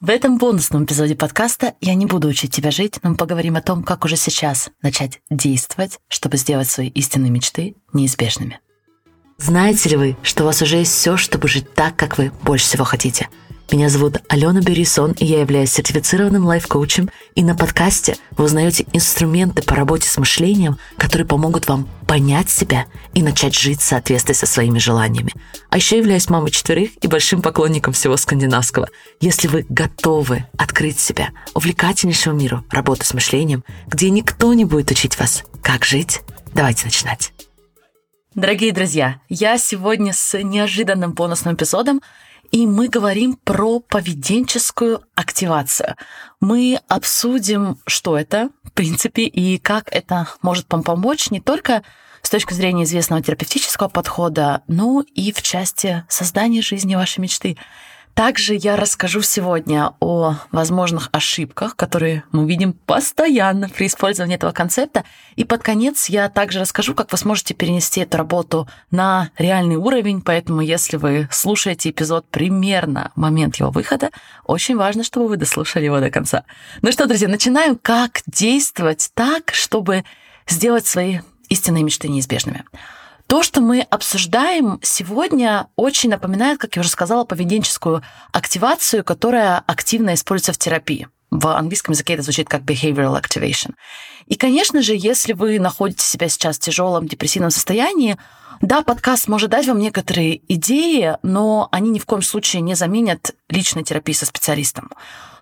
В этом бонусном эпизоде подкаста я не буду учить тебя жить, но мы поговорим о том, как уже сейчас начать действовать, чтобы сделать свои истинные мечты неизбежными. Знаете ли вы, что у вас уже есть все, чтобы жить так, как вы больше всего хотите – меня зовут Алена Берисон, и я являюсь сертифицированным лайф-коучем. И на подкасте вы узнаете инструменты по работе с мышлением, которые помогут вам понять себя и начать жить в соответствии со своими желаниями. А еще являюсь мамой четверых и большим поклонником всего скандинавского. Если вы готовы открыть себя увлекательнейшему миру работы с мышлением, где никто не будет учить вас, как жить, давайте начинать. Дорогие друзья, я сегодня с неожиданным бонусным эпизодом и мы говорим про поведенческую активацию. Мы обсудим, что это, в принципе, и как это может помочь не только с точки зрения известного терапевтического подхода, но и в части создания жизни вашей мечты. Также я расскажу сегодня о возможных ошибках, которые мы видим постоянно при использовании этого концепта. И под конец я также расскажу, как вы сможете перенести эту работу на реальный уровень. Поэтому, если вы слушаете эпизод примерно в момент его выхода, очень важно, чтобы вы дослушали его до конца. Ну что, друзья, начинаем. Как действовать так, чтобы сделать свои истинные мечты неизбежными? То, что мы обсуждаем сегодня, очень напоминает, как я уже сказала, поведенческую активацию, которая активно используется в терапии. В английском языке это звучит как behavioral activation. И, конечно же, если вы находите себя сейчас в тяжелом депрессивном состоянии, да, подкаст может дать вам некоторые идеи, но они ни в коем случае не заменят личной терапии со специалистом.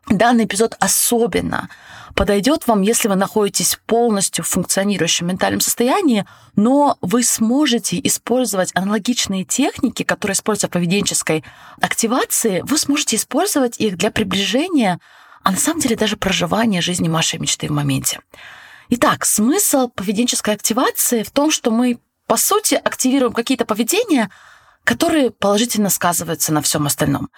Данный эпизод особенно подойдет вам, если вы находитесь полностью в функционирующем ментальном состоянии, но вы сможете использовать аналогичные техники, которые используются в поведенческой активации, вы сможете использовать их для приближения, а на самом деле даже проживания жизни вашей мечты в моменте. Итак, смысл поведенческой активации в том, что мы, по сути, активируем какие-то поведения, которые положительно сказываются на всем остальном.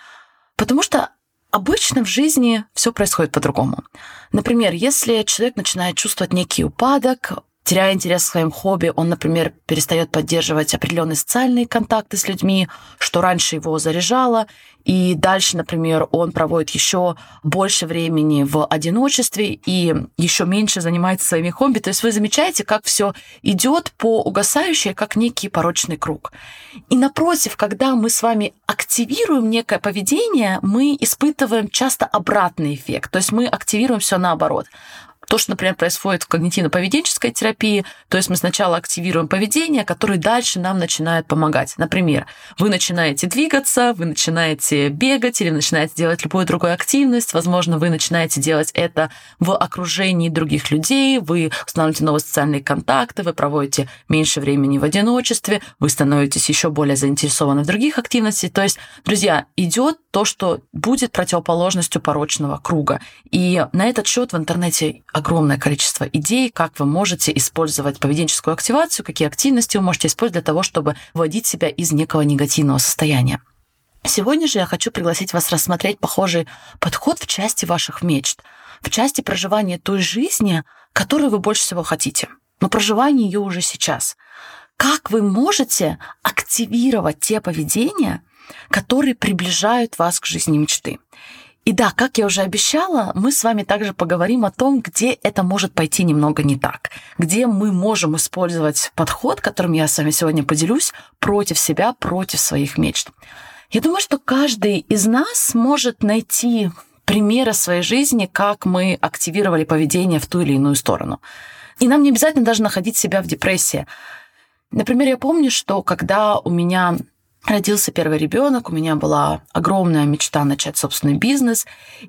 Потому что Обычно в жизни все происходит по-другому. Например, если человек начинает чувствовать некий упадок, теряя интерес к своим хобби, он, например, перестает поддерживать определенные социальные контакты с людьми, что раньше его заряжало, и дальше, например, он проводит еще больше времени в одиночестве и еще меньше занимается своими хобби. То есть вы замечаете, как все идет по угасающей, как некий порочный круг. И напротив, когда мы с вами активируем некое поведение, мы испытываем часто обратный эффект. То есть мы активируем все наоборот. То, что, например, происходит в когнитивно-поведенческой терапии, то есть мы сначала активируем поведение, которое дальше нам начинает помогать. Например, вы начинаете двигаться, вы начинаете бегать или начинаете делать любую другую активность, возможно, вы начинаете делать это в окружении других людей, вы устанавливаете новые социальные контакты, вы проводите меньше времени в одиночестве, вы становитесь еще более заинтересованы в других активностях. То есть, друзья, идет то, что будет противоположностью порочного круга. И на этот счет в интернете огромное количество идей, как вы можете использовать поведенческую активацию, какие активности вы можете использовать для того, чтобы вводить себя из некого негативного состояния. Сегодня же я хочу пригласить вас рассмотреть похожий подход в части ваших мечт, в части проживания той жизни, которую вы больше всего хотите, но проживание ее уже сейчас. Как вы можете активировать те поведения, которые приближают вас к жизни мечты? И да, как я уже обещала, мы с вами также поговорим о том, где это может пойти немного не так, где мы можем использовать подход, которым я с вами сегодня поделюсь, против себя, против своих мечт. Я думаю, что каждый из нас может найти примеры своей жизни, как мы активировали поведение в ту или иную сторону. И нам не обязательно даже находить себя в депрессии. Например, я помню, что когда у меня родился первый ребенок, у меня была огромная мечта начать собственный бизнес.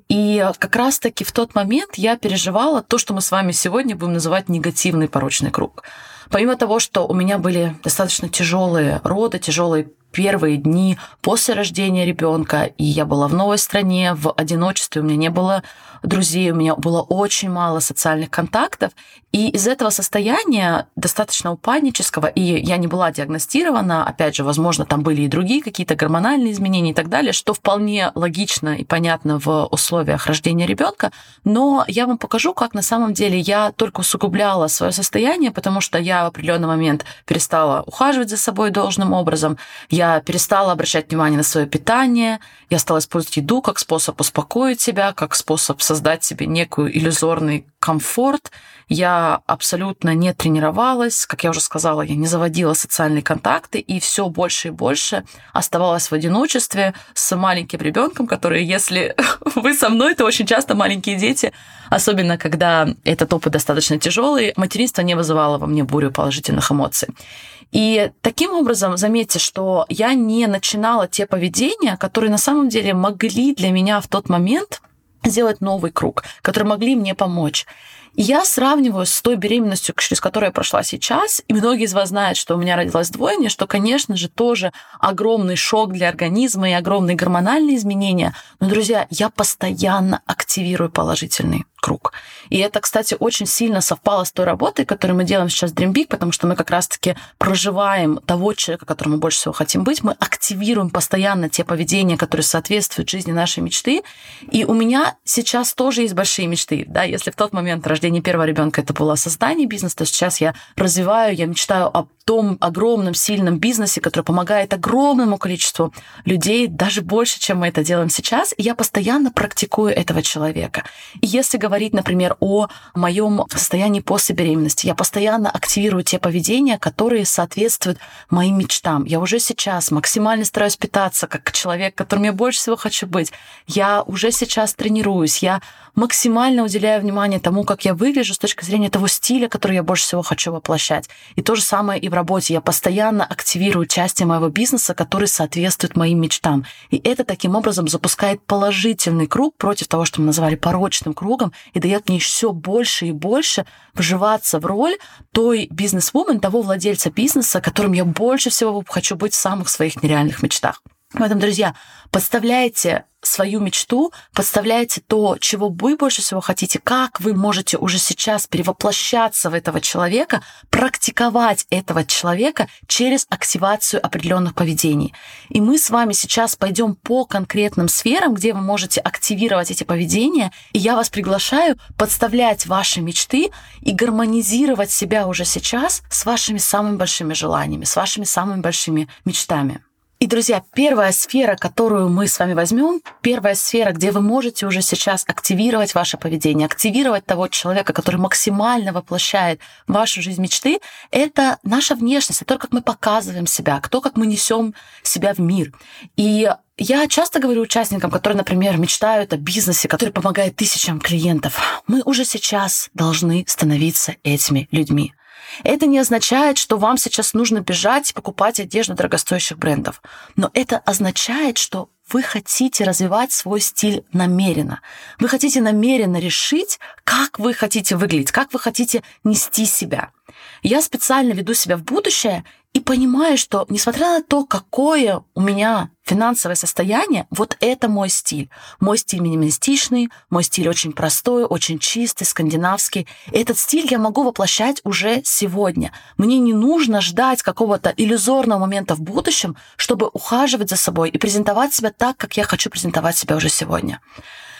И как раз-таки в тот момент я переживала то, что мы с вами сегодня будем называть негативный порочный круг. Помимо того, что у меня были достаточно тяжелые роды, тяжелые первые дни после рождения ребенка, и я была в новой стране, в одиночестве, у меня не было друзей, у меня было очень мало социальных контактов, и из этого состояния достаточно упаднического, и я не была диагностирована, опять же, возможно, там были и другие какие-то гормональные изменения и так далее, что вполне логично и понятно в условиях рождения ребенка, но я вам покажу, как на самом деле я только усугубляла свое состояние, потому что я в определенный момент перестала ухаживать за собой должным образом, Я перестала обращать внимание на свое питание, я стала использовать еду как способ успокоить себя, как способ создать себе некую иллюзорный комфорт. Я абсолютно не тренировалась, как я уже сказала, я не заводила социальные контакты, и все больше и больше оставалась в одиночестве с маленьким ребенком, который, если вы со мной, то очень часто маленькие дети, особенно когда этот опыт достаточно тяжелый, материнство не вызывало во мне бурю положительных эмоций. И таким образом, заметьте, что я не начинала те поведения, которые на самом деле могли для меня в тот момент сделать новый круг, которые могли мне помочь. И я сравниваю с той беременностью, через которую я прошла сейчас, и многие из вас знают, что у меня родилось двойня, что, конечно же, тоже огромный шок для организма и огромные гормональные изменения. Но, друзья, я постоянно активирую положительный круг. И это, кстати, очень сильно совпало с той работой, которую мы делаем сейчас в Dream Big, потому что мы как раз-таки проживаем того человека, которым мы больше всего хотим быть, мы активируем постоянно те поведения, которые соответствуют жизни нашей мечты. И у меня сейчас тоже есть большие мечты. Да? Если в тот момент рождения первого ребенка это было создание бизнеса, то сейчас я развиваю, я мечтаю о том огромном, сильном бизнесе, который помогает огромному количеству людей, даже больше, чем мы это делаем сейчас. И я постоянно практикую этого человека. И если говорить, например, о моем состоянии после беременности, я постоянно активирую те поведения, которые соответствуют моим мечтам. Я уже сейчас максимально стараюсь питаться как человек, которым я больше всего хочу быть. Я уже сейчас тренируюсь, я максимально уделяю внимание тому, как я выгляжу с точки зрения того стиля, который я больше всего хочу воплощать. И то же самое и в работе. Я постоянно активирую части моего бизнеса, которые соответствуют моим мечтам. И это таким образом запускает положительный круг против того, что мы называли порочным кругом, и дает мне все больше и больше вживаться в роль той бизнес-вумен, того владельца бизнеса, которым я больше всего хочу быть в самых своих нереальных мечтах. Поэтому, друзья, подставляйте свою мечту, подставляете то, чего вы больше всего хотите, как вы можете уже сейчас перевоплощаться в этого человека, практиковать этого человека через активацию определенных поведений. И мы с вами сейчас пойдем по конкретным сферам, где вы можете активировать эти поведения, и я вас приглашаю подставлять ваши мечты и гармонизировать себя уже сейчас с вашими самыми большими желаниями, с вашими самыми большими мечтами. И, друзья, первая сфера, которую мы с вами возьмем, первая сфера, где вы можете уже сейчас активировать ваше поведение, активировать того человека, который максимально воплощает вашу жизнь мечты, это наша внешность, это то, как мы показываем себя, кто как мы несем себя в мир. И я часто говорю участникам, которые, например, мечтают о бизнесе, который помогает тысячам клиентов, мы уже сейчас должны становиться этими людьми. Это не означает, что вам сейчас нужно бежать и покупать одежду дорогостоящих брендов. Но это означает, что вы хотите развивать свой стиль намеренно. Вы хотите намеренно решить, как вы хотите выглядеть, как вы хотите нести себя. Я специально веду себя в будущее и понимаю, что несмотря на то, какое у меня финансовое состояние, вот это мой стиль. Мой стиль минималистичный, мой стиль очень простой, очень чистый, скандинавский. Этот стиль я могу воплощать уже сегодня. Мне не нужно ждать какого-то иллюзорного момента в будущем, чтобы ухаживать за собой и презентовать себя так, как я хочу презентовать себя уже сегодня.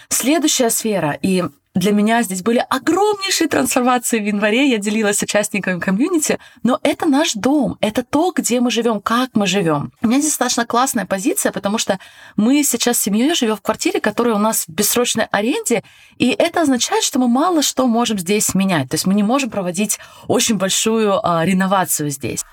Следующая сфера, и для меня здесь были огромнейшие трансформации в январе, я делилась с участниками комьюнити, но это наш дом, это то, где мы живем, как мы живем. У меня здесь достаточно классная позиция, потому что мы сейчас с семьей живем в квартире, которая у нас в бессрочной аренде, и это означает, что мы мало что можем здесь менять. То есть мы не можем проводить очень большую а, реновацию здесь.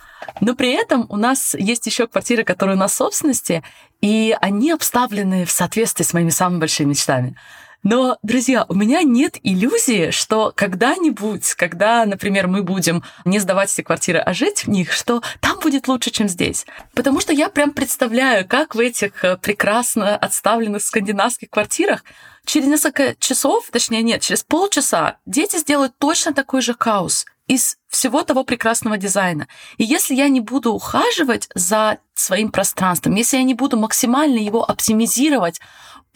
Но при этом у нас есть еще квартиры, которые у нас в собственности, и они обставлены в соответствии с моими самыми большими мечтами. Но, друзья, у меня нет иллюзии, что когда-нибудь, когда, например, мы будем не сдавать эти квартиры, а жить в них, что там будет лучше, чем здесь. Потому что я прям представляю, как в этих э, прекрасно отставленных скандинавских квартирах через несколько часов, точнее нет, через полчаса дети сделают точно такой же хаос из всего того прекрасного дизайна. И если я не буду ухаживать за своим пространством, если я не буду максимально его оптимизировать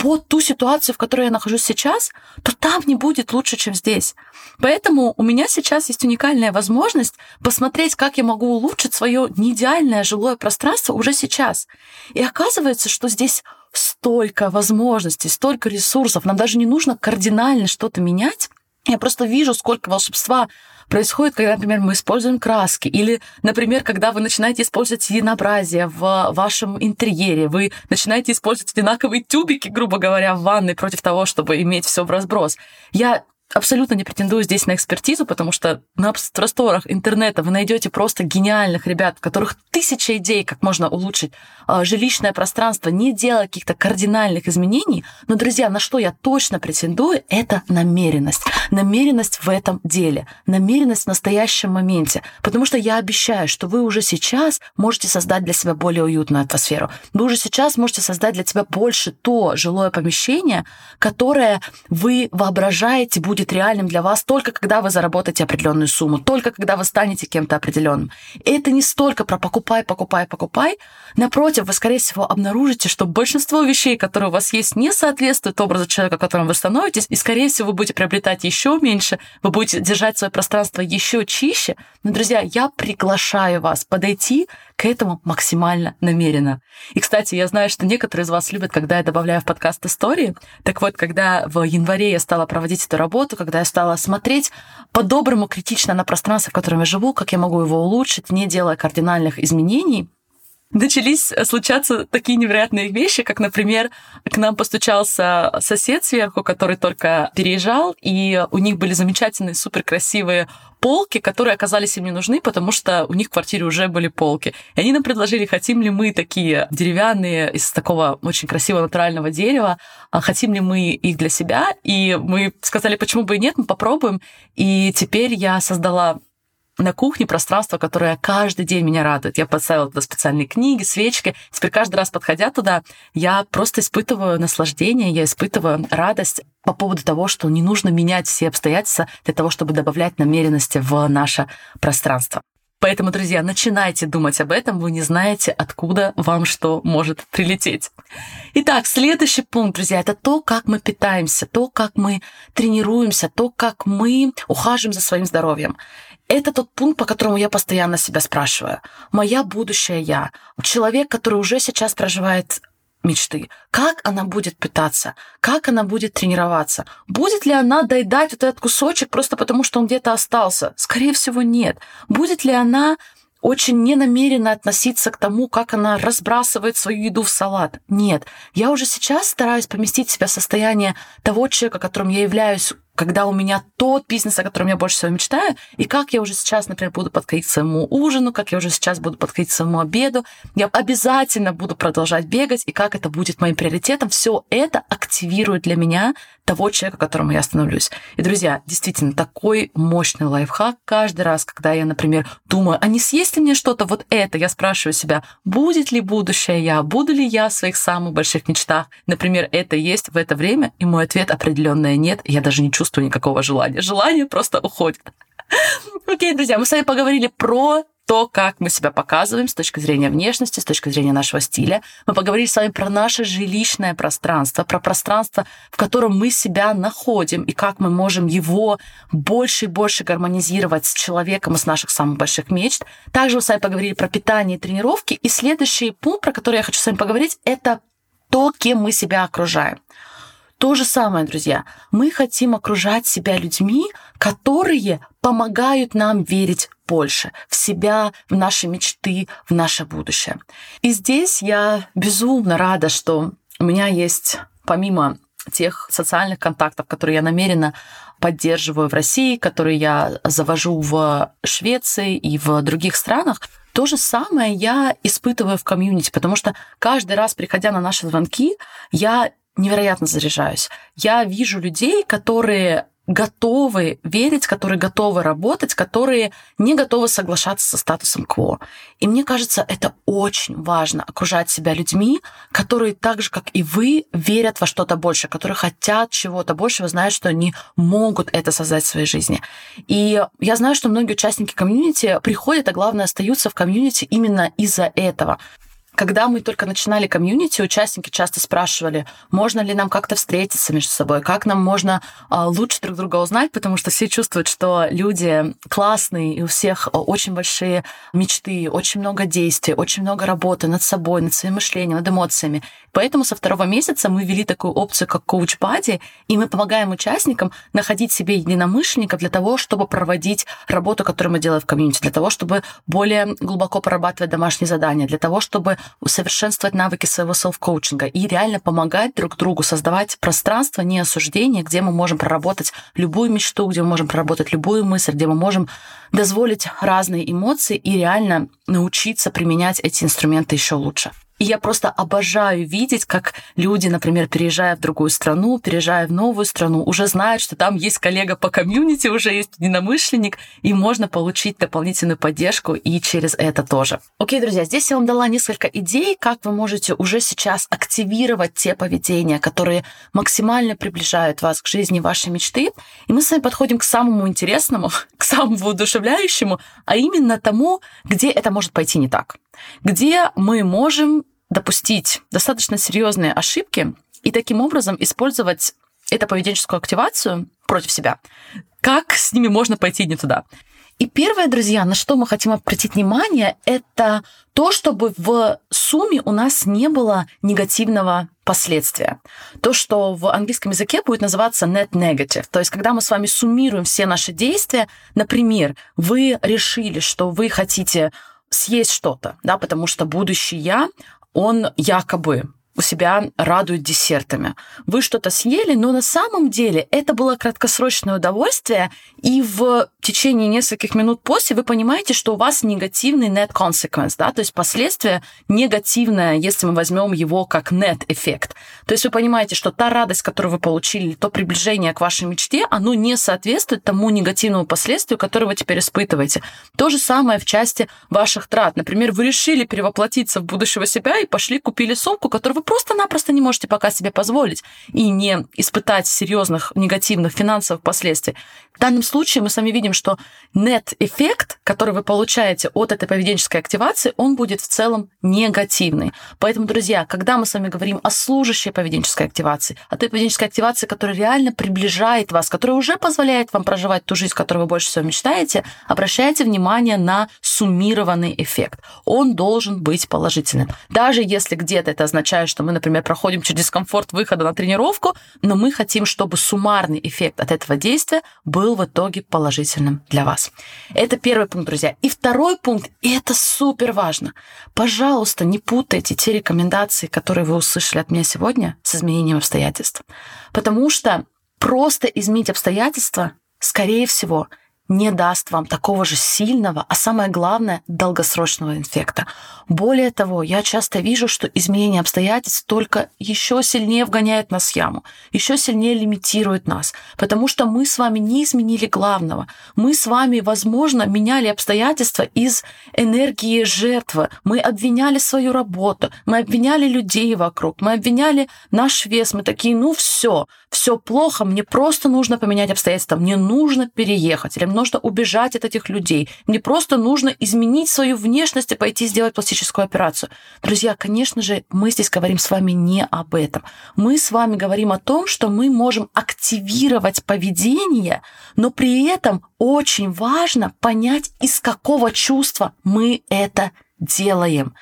под ту ситуацию, в которой я нахожусь сейчас, то там не будет лучше, чем здесь. Поэтому у меня сейчас есть уникальная возможность посмотреть, как я могу улучшить свое неидеальное жилое пространство уже сейчас. И оказывается, что здесь столько возможностей, столько ресурсов. Нам даже не нужно кардинально что-то менять. Я просто вижу, сколько волшебства происходит, когда, например, мы используем краски, или, например, когда вы начинаете использовать единообразие в вашем интерьере, вы начинаете использовать одинаковые тюбики, грубо говоря, в ванной против того, чтобы иметь все в разброс. Я абсолютно не претендую здесь на экспертизу, потому что на просторах интернета вы найдете просто гениальных ребят, у которых тысяча идей, как можно улучшить э, жилищное пространство, не делая каких-то кардинальных изменений. Но, друзья, на что я точно претендую, это намеренность. Намеренность в этом деле, намеренность в настоящем моменте. Потому что я обещаю, что вы уже сейчас можете создать для себя более уютную атмосферу. Вы уже сейчас можете создать для себя больше то жилое помещение, которое вы воображаете будет будет реальным для вас только когда вы заработаете определенную сумму, только когда вы станете кем-то определенным. И это не столько про покупай, покупай, покупай. Напротив, вы, скорее всего, обнаружите, что большинство вещей, которые у вас есть, не соответствуют образу человека, которым вы становитесь, и, скорее всего, вы будете приобретать еще меньше, вы будете держать свое пространство еще чище. Но, друзья, я приглашаю вас подойти к этому максимально намеренно. И, кстати, я знаю, что некоторые из вас любят, когда я добавляю в подкаст истории. Так вот, когда в январе я стала проводить эту работу, когда я стала смотреть по-доброму критично на пространство, в котором я живу, как я могу его улучшить, не делая кардинальных изменений, начались случаться такие невероятные вещи, как, например, к нам постучался сосед сверху, который только переезжал, и у них были замечательные, суперкрасивые полки, которые оказались им не нужны, потому что у них в квартире уже были полки. И они нам предложили, хотим ли мы такие деревянные из такого очень красивого натурального дерева, а хотим ли мы их для себя. И мы сказали, почему бы и нет, мы попробуем. И теперь я создала на кухне пространство, которое каждый день меня радует. Я поставила туда специальные книги, свечки. Теперь каждый раз, подходя туда, я просто испытываю наслаждение, я испытываю радость по поводу того, что не нужно менять все обстоятельства для того, чтобы добавлять намеренности в наше пространство. Поэтому, друзья, начинайте думать об этом, вы не знаете, откуда вам что может прилететь. Итак, следующий пункт, друзья, это то, как мы питаемся, то, как мы тренируемся, то, как мы ухаживаем за своим здоровьем. Это тот пункт, по которому я постоянно себя спрашиваю. Моя будущая я, человек, который уже сейчас проживает мечты. Как она будет питаться? Как она будет тренироваться? Будет ли она доедать вот этот кусочек просто потому, что он где-то остался? Скорее всего, нет. Будет ли она очень ненамеренно относиться к тому, как она разбрасывает свою еду в салат. Нет, я уже сейчас стараюсь поместить себя в состояние того человека, которым я являюсь когда у меня тот бизнес, о котором я больше всего мечтаю, и как я уже сейчас, например, буду подходить к своему ужину, как я уже сейчас буду подходить к своему обеду, я обязательно буду продолжать бегать, и как это будет моим приоритетом, все это активирует для меня того человека, которому я становлюсь. И, друзья, действительно, такой мощный лайфхак. Каждый раз, когда я, например, думаю, а не съесть ли мне что-то? Вот это, я спрашиваю себя, будет ли будущее я, буду ли я в своих самых больших мечтах, например, это есть в это время, и мой ответ определенное нет, я даже не чувствую никакого желания. Желание просто уходит. Окей, друзья, мы с вами поговорили про то, как мы себя показываем с точки зрения внешности, с точки зрения нашего стиля. Мы поговорили с вами про наше жилищное пространство, про пространство, в котором мы себя находим, и как мы можем его больше и больше гармонизировать с человеком из наших самых больших мечт. Также мы с вами поговорили про питание и тренировки. И следующий пункт, про который я хочу с вами поговорить, это то, кем мы себя окружаем. То же самое, друзья. Мы хотим окружать себя людьми, которые помогают нам верить больше в себя, в наши мечты, в наше будущее. И здесь я безумно рада, что у меня есть, помимо тех социальных контактов, которые я намеренно поддерживаю в России, которые я завожу в Швеции и в других странах, то же самое я испытываю в комьюнити, потому что каждый раз, приходя на наши звонки, я невероятно заряжаюсь. Я вижу людей, которые готовы верить, которые готовы работать, которые не готовы соглашаться со статусом КВО. И мне кажется, это очень важно окружать себя людьми, которые так же, как и вы, верят во что-то больше, которые хотят чего-то большего, знают, что они могут это создать в своей жизни. И я знаю, что многие участники комьюнити приходят, а главное, остаются в комьюнити именно из-за этого. Когда мы только начинали комьюнити, участники часто спрашивали, можно ли нам как-то встретиться между собой, как нам можно а, лучше друг друга узнать, потому что все чувствуют, что люди классные, и у всех а, очень большие мечты, очень много действий, очень много работы над собой, над своим мышлением, над эмоциями. Поэтому со второго месяца мы ввели такую опцию, как коуч бади, и мы помогаем участникам находить себе единомышленников для того, чтобы проводить работу, которую мы делаем в комьюнити, для того, чтобы более глубоко прорабатывать домашние задания, для того, чтобы усовершенствовать навыки своего селф-коучинга и реально помогать друг другу создавать пространство не осуждения, где мы можем проработать любую мечту, где мы можем проработать любую мысль, где мы можем дозволить разные эмоции и реально научиться применять эти инструменты еще лучше. И я просто обожаю видеть, как люди, например, переезжая в другую страну, переезжая в новую страну, уже знают, что там есть коллега по комьюнити, уже есть единомышленник, и можно получить дополнительную поддержку и через это тоже. Окей, друзья, здесь я вам дала несколько идей, как вы можете уже сейчас активировать те поведения, которые максимально приближают вас к жизни вашей мечты. И мы с вами подходим к самому интересному, к самому воодушевляющему, а именно тому, где это может пойти не так где мы можем допустить достаточно серьезные ошибки и таким образом использовать эту поведенческую активацию против себя. Как с ними можно пойти не туда? И первое, друзья, на что мы хотим обратить внимание, это то, чтобы в сумме у нас не было негативного последствия. То, что в английском языке будет называться net negative. То есть, когда мы с вами суммируем все наши действия, например, вы решили, что вы хотите съесть что-то, да, потому что будущий я, он якобы себя радуют десертами. Вы что-то съели, но на самом деле это было краткосрочное удовольствие, и в течение нескольких минут после вы понимаете, что у вас негативный net consequence, да, то есть последствия негативное, если мы возьмем его как net эффект. То есть вы понимаете, что та радость, которую вы получили, то приближение к вашей мечте, оно не соответствует тому негативному последствию, которое вы теперь испытываете. То же самое в части ваших трат. Например, вы решили перевоплотиться в будущего себя и пошли купили сумку, которую вы просто-напросто не можете пока себе позволить и не испытать серьезных негативных финансовых последствий. В данном случае мы с вами видим, что нет-эффект, который вы получаете от этой поведенческой активации, он будет в целом негативный. Поэтому, друзья, когда мы с вами говорим о служащей поведенческой активации, о той поведенческой активации, которая реально приближает вас, которая уже позволяет вам проживать ту жизнь, которую вы больше всего мечтаете, обращайте внимание на суммированный эффект. Он должен быть положительным. Даже если где-то это означает, что мы, например, проходим через дискомфорт выхода на тренировку, но мы хотим, чтобы суммарный эффект от этого действия был в итоге положительным для вас. Это первый пункт, друзья. И второй пункт, и это супер важно. Пожалуйста, не путайте те рекомендации, которые вы услышали от меня сегодня, с изменением обстоятельств. Потому что просто изменить обстоятельства, скорее всего, не даст вам такого же сильного, а самое главное, долгосрочного инфекта. Более того, я часто вижу, что изменение обстоятельств только еще сильнее вгоняет нас в яму, еще сильнее лимитирует нас, потому что мы с вами не изменили главного. Мы с вами, возможно, меняли обстоятельства из энергии жертвы. Мы обвиняли свою работу, мы обвиняли людей вокруг, мы обвиняли наш вес. Мы такие, ну все, все плохо, мне просто нужно поменять обстоятельства, мне нужно переехать, или нужно убежать от этих людей, мне просто нужно изменить свою внешность и пойти сделать пластическую операцию. Друзья, конечно же, мы здесь говорим с вами не об этом. Мы с вами говорим о том, что мы можем активировать поведение, но при этом очень важно понять, из какого чувства мы это делаем.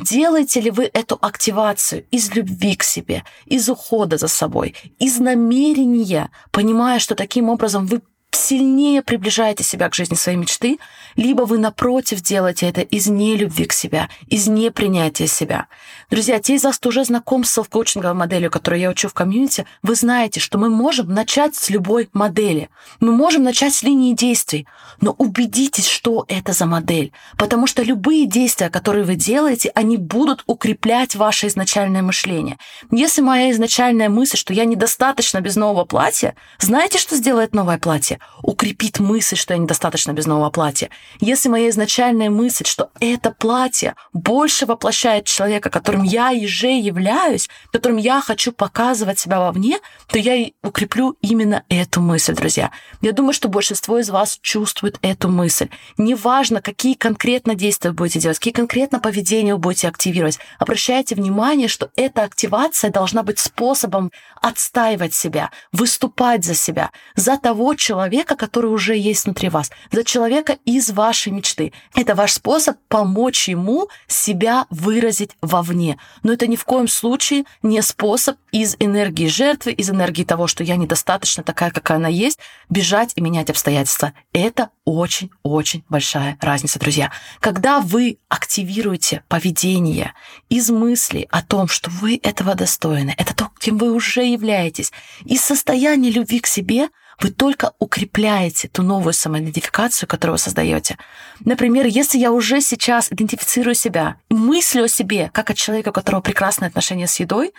Делаете ли вы эту активацию из любви к себе, из ухода за собой, из намерения, понимая, что таким образом вы сильнее приближаете себя к жизни своей мечты, либо вы, напротив, делаете это из нелюбви к себя, из непринятия себя. Друзья, те из вас, кто уже знаком с селф-коучинговой моделью, которую я учу в комьюнити, вы знаете, что мы можем начать с любой модели. Мы можем начать с линии действий, но убедитесь, что это за модель, потому что любые действия, которые вы делаете, они будут укреплять ваше изначальное мышление. Если моя изначальная мысль, что я недостаточно без нового платья, знаете, что сделает новое платье? укрепит мысль, что я недостаточно без нового платья, если моя изначальная мысль, что это платье больше воплощает человека, которым я уже являюсь, которым я хочу показывать себя вовне, то я и укреплю именно эту мысль, друзья. Я думаю, что большинство из вас чувствует эту мысль. Неважно, какие конкретно действия вы будете делать, какие конкретно поведения вы будете активировать, обращайте внимание, что эта активация должна быть способом отстаивать себя, выступать за себя, за того человека, который уже есть внутри вас, за человека из вашей мечты. Это ваш способ помочь ему себя выразить вовне. Но это ни в коем случае не способ из энергии жертвы, из энергии того, что я недостаточно такая, какая она есть, бежать и менять обстоятельства. Это очень-очень большая разница, друзья. Когда вы активируете поведение из мысли о том, что вы этого достойны, это то, кем вы уже являетесь, из состояния любви к себе – вы только укрепляете ту новую самоидентификацию, которую вы создаете. Например, если я уже сейчас идентифицирую себя, мыслю о себе, как о человеке, у которого прекрасные отношения с едой,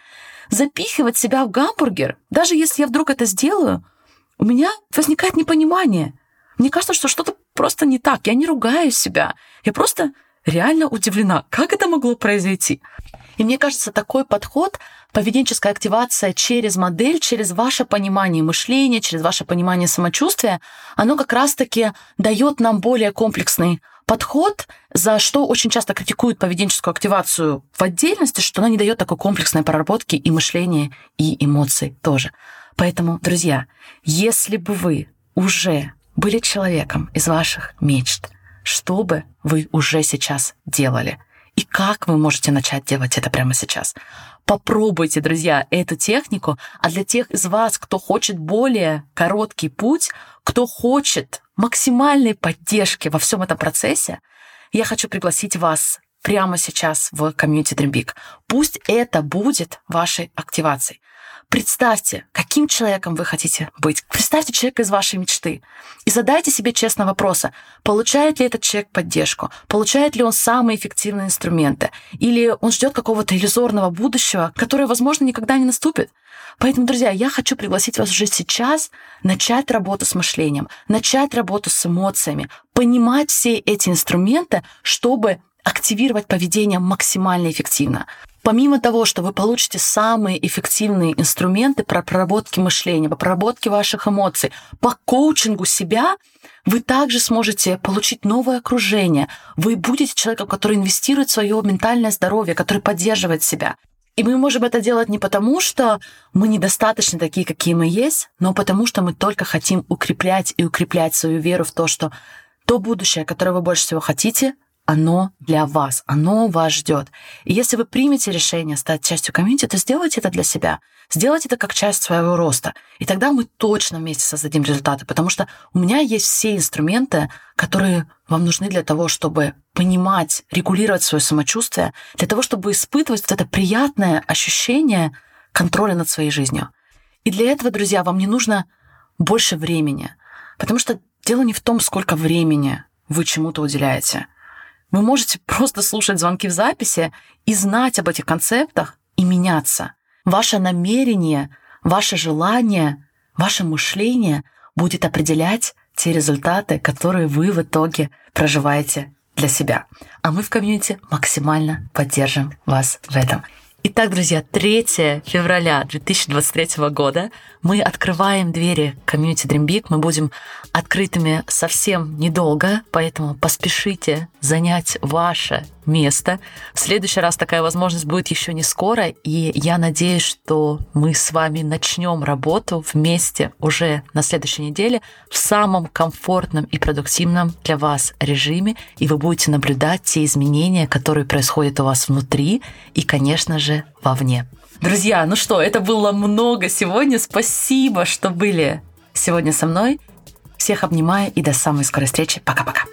запихивать себя в гамбургер, даже если я вдруг это сделаю, у меня возникает непонимание. Мне кажется, что что-то просто не так. Я не ругаю себя. Я просто реально удивлена, как это могло произойти. И мне кажется, такой подход, поведенческая активация через модель, через ваше понимание мышления, через ваше понимание самочувствия, оно как раз-таки дает нам более комплексный подход, за что очень часто критикуют поведенческую активацию в отдельности, что она не дает такой комплексной проработки и мышления, и эмоций тоже. Поэтому, друзья, если бы вы уже были человеком из ваших мечт, что бы вы уже сейчас делали? И как вы можете начать делать это прямо сейчас? Попробуйте, друзья, эту технику. А для тех из вас, кто хочет более короткий путь, кто хочет максимальной поддержки во всем этом процессе, я хочу пригласить вас прямо сейчас в комьюнити Big. Пусть это будет вашей активацией. Представьте, каким человеком вы хотите быть. Представьте человека из вашей мечты. И задайте себе честно вопросы, получает ли этот человек поддержку, получает ли он самые эффективные инструменты, или он ждет какого-то иллюзорного будущего, которое, возможно, никогда не наступит. Поэтому, друзья, я хочу пригласить вас уже сейчас начать работу с мышлением, начать работу с эмоциями, понимать все эти инструменты, чтобы активировать поведение максимально эффективно. Помимо того, что вы получите самые эффективные инструменты по проработке мышления, по проработке ваших эмоций, по коучингу себя, вы также сможете получить новое окружение. Вы будете человеком, который инвестирует в свое ментальное здоровье, который поддерживает себя. И мы можем это делать не потому, что мы недостаточно такие, какие мы есть, но потому что мы только хотим укреплять и укреплять свою веру в то, что то будущее, которое вы больше всего хотите, оно для вас, оно вас ждет. И если вы примете решение стать частью комьюнити, то сделайте это для себя. Сделайте это как часть своего роста. И тогда мы точно вместе создадим результаты, потому что у меня есть все инструменты, которые вам нужны для того, чтобы понимать, регулировать свое самочувствие, для того, чтобы испытывать вот это приятное ощущение контроля над своей жизнью. И для этого, друзья, вам не нужно больше времени, потому что дело не в том, сколько времени вы чему-то уделяете – вы можете просто слушать звонки в записи и знать об этих концептах и меняться. Ваше намерение, ваше желание, ваше мышление будет определять те результаты, которые вы в итоге проживаете для себя. А мы в комьюнити максимально поддержим вас в этом. Итак, друзья, 3 февраля 2023 года мы открываем двери комьюнити Dream Big. Мы будем открытыми совсем недолго, поэтому поспешите занять ваше место. В следующий раз такая возможность будет еще не скоро, и я надеюсь, что мы с вами начнем работу вместе уже на следующей неделе в самом комфортном и продуктивном для вас режиме, и вы будете наблюдать те изменения, которые происходят у вас внутри и, конечно же, вовне. Друзья, ну что, это было много сегодня. Спасибо, что были сегодня со мной. Всех обнимаю и до самой скорой встречи. Пока-пока.